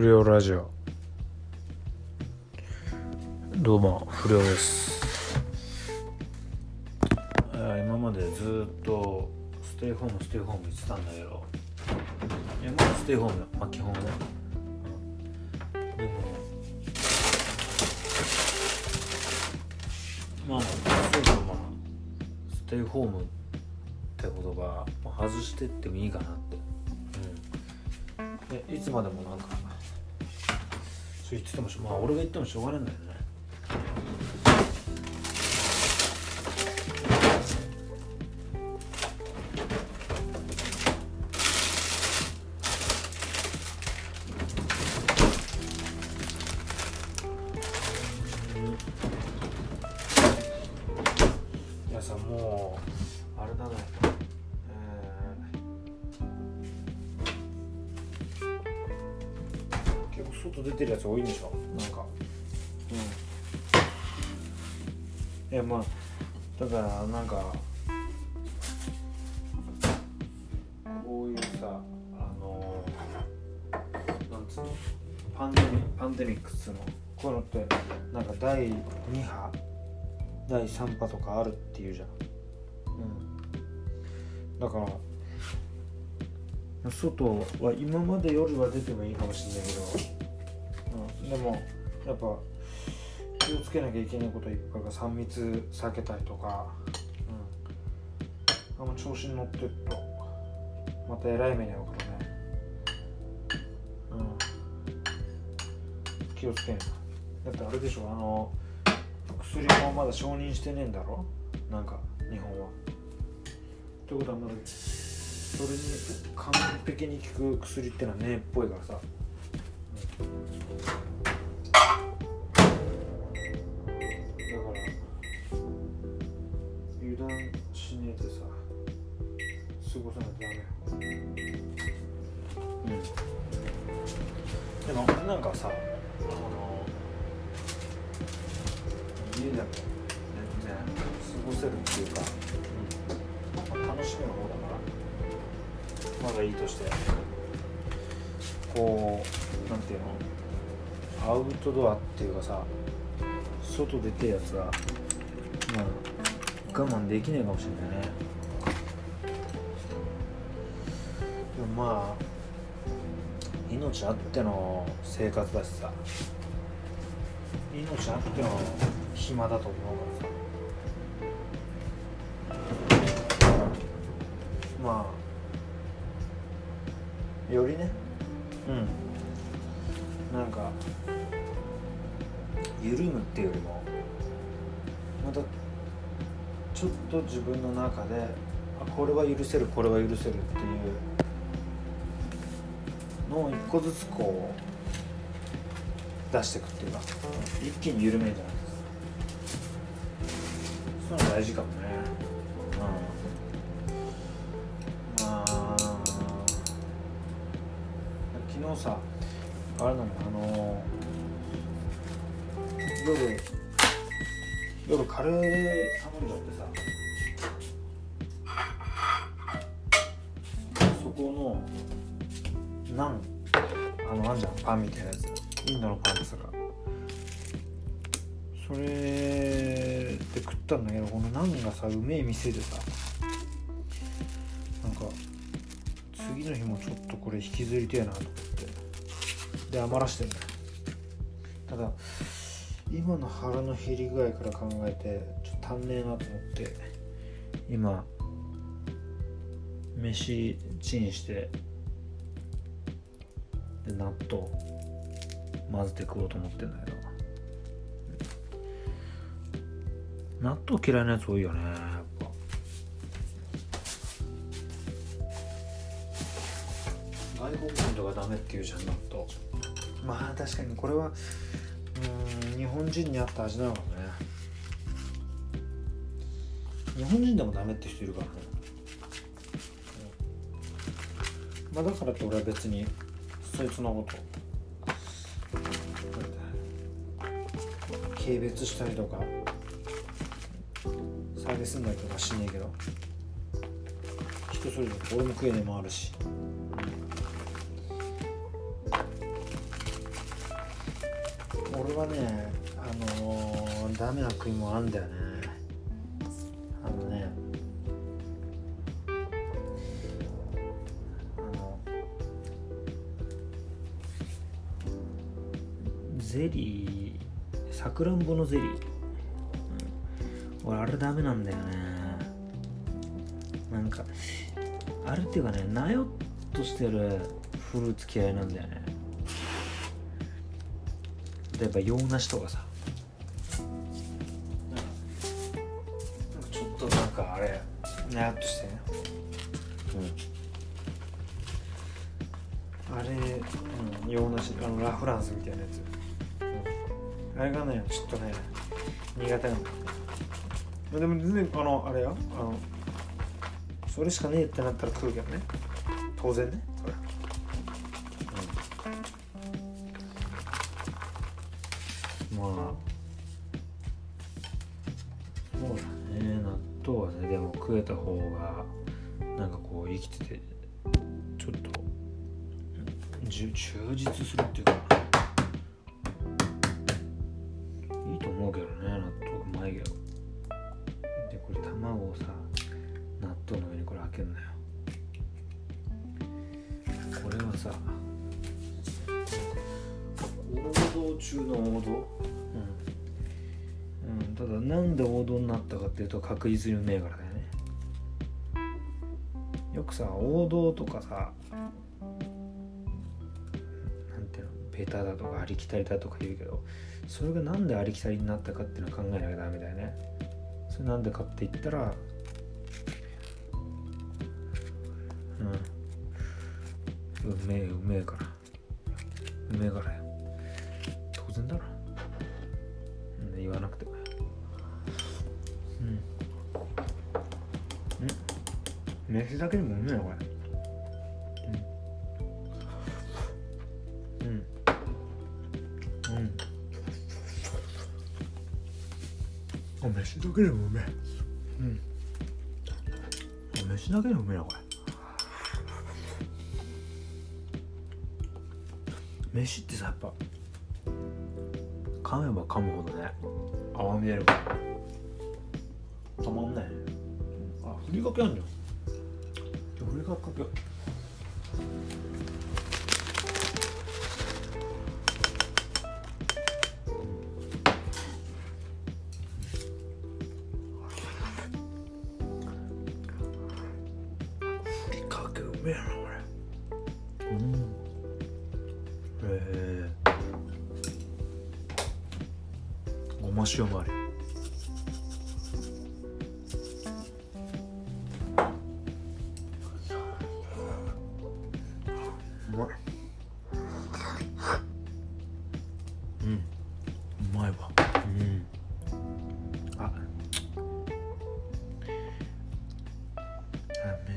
不良ラジオ。どうも不良です。今までずっとステイホームステイホーム言ってたんだけど。いやまだステイホームまあ基本は、うん、でもまあそうかまあステイホームって言葉も外してってもいいかなって。いつまでもなんかそう言っててもまあ俺が言ってもしょうがないんだよね外出てるやつ多いんでしょ？なんか。うん。いやまあだからなんかこういうさあのなんつうの？パンデミパンデミックっつうのこういうのってなんか第2波？第3波とかあるっていうじゃん。うん。だから外は今まで夜は出てもいいかもしれないけどでもやっぱ気をつけなきゃいけないこといっぱいが3密避けたりとか、うん、あの調子に乗ってるとまたえらい目に遭うからね、うん、気をつけな。だってあれでしょあの薬もまだ承認してねえんだろ？なんか日本は。ってことはまだそれに完璧に効く薬ってのはねえっぽいからさ、うん。過ごさないとダメうんでもなんかさあの家でも全然過ごせるっていうか、うん、楽しみの方だからまだいいとして。こうなんていうの？アウトドアっていうかさ外出てやつはまあ我慢できないかもしれないね。まあ命あっての生活だしさ。命あっての暇だと思うからさ。まあよりね。うん緩むっていうよりもまたちょっと自分の中であこれは許せるこれは許せるっていうのを一個ずつこう出していくっていうか一気に緩めるんじゃないですか。そういうの大事かもね。うん。まあ昨日さあれなのあの夜夜カレー頼んじゃってさそこのナンあのあんじゃん。パンみたいなやつ。インドのパンツが。それで食ったんだけどこのナンがさうめえ店でさ。なんか次の日もちょっとこれ引きずりてえなと思って。で余らしてんだよ。ただ今の腹の減り具合から考えてちょっと足んねえなと思って今飯チンしてで納豆混ぜて食おうと思ってんだけど。納豆嫌いなやつ多いよねやっぱ。外国人とかダメって言うじゃん納豆。まあ確かにこれはうん日本人に合った味なのかもね。日本人でもダメって人いるからね、まあだからって俺は別にそいつのこと軽蔑したりとかさげすんだりとかしねえけど人それぞれ俺も食えねえもあるし。はねあのー、ダメな食い物あんだよね。あのねあのゼリーさくらんぼのゼリー、うん、俺あれダメなんだよね。なんかあれっていうかねなよっとしてるフルーツ嫌いなんだよね。例えば洋梨とかさ。ちょっとなんかあれなやっとしてね。うん。あれ、うん、洋梨あのラ・フランスみたいなやつ、うん、あれがねちょっとね苦手なんだでも全然あのあれよあのそれしかねえってなったら食うけどね。当然ねそれ食えた方がなんかこう生きててちょっと充実するっていうかいいと思うけどね納豆うまいけどでこれ卵をさ納豆の上にこれ開けんなよこれはさ王道中の王道うん、うん、ただなんで王道になったかっていうと確実にうめえからだよねくさ王道とかさなんていうのベタだとかありきたりだとか言うけどそれがなんでありきたりになったかっていうのは考えなきゃダメだよね。それなんでかって言ったらうん。うめえうめえから。うめえからよ。当然だろ。言わなくて飯だけでもうめえよこれ。うん。うん。うん。飯だけでもうめ。えうん。飯だけでもうめえよこれ。飯ってさやっぱ噛めば噛むほどね泡み出るから。たまんないあふりかけあんじゃんふりかけうめえなこれ。うんへえごま塩もある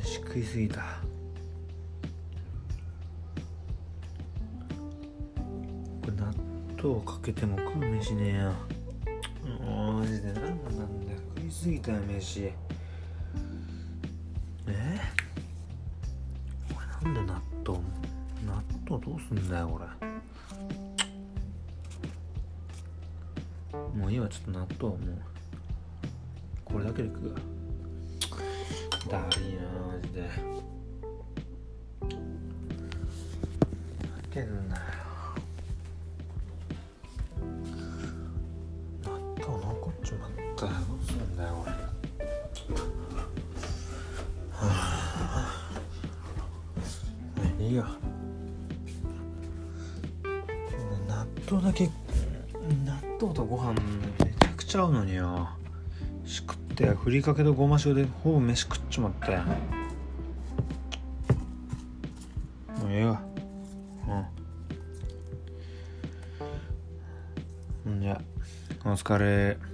飯食いすぎた。これ納豆かけても食う飯ねえや。マジで何なんだ。食いすぎたよ飯。え？これなんで納豆？納豆どうすんだよこれ。もういいわちょっと納豆もう。これだけで食うわ。だりーなマジでふけんなよ納豆残っちまったよどうすんだよ俺はあいいよ納豆だけ納豆とご飯めちゃくちゃ合うのによ。しくってふりかけとごま塩でほぼ飯食っちまったんもうええわ。うん。んじゃお疲れ。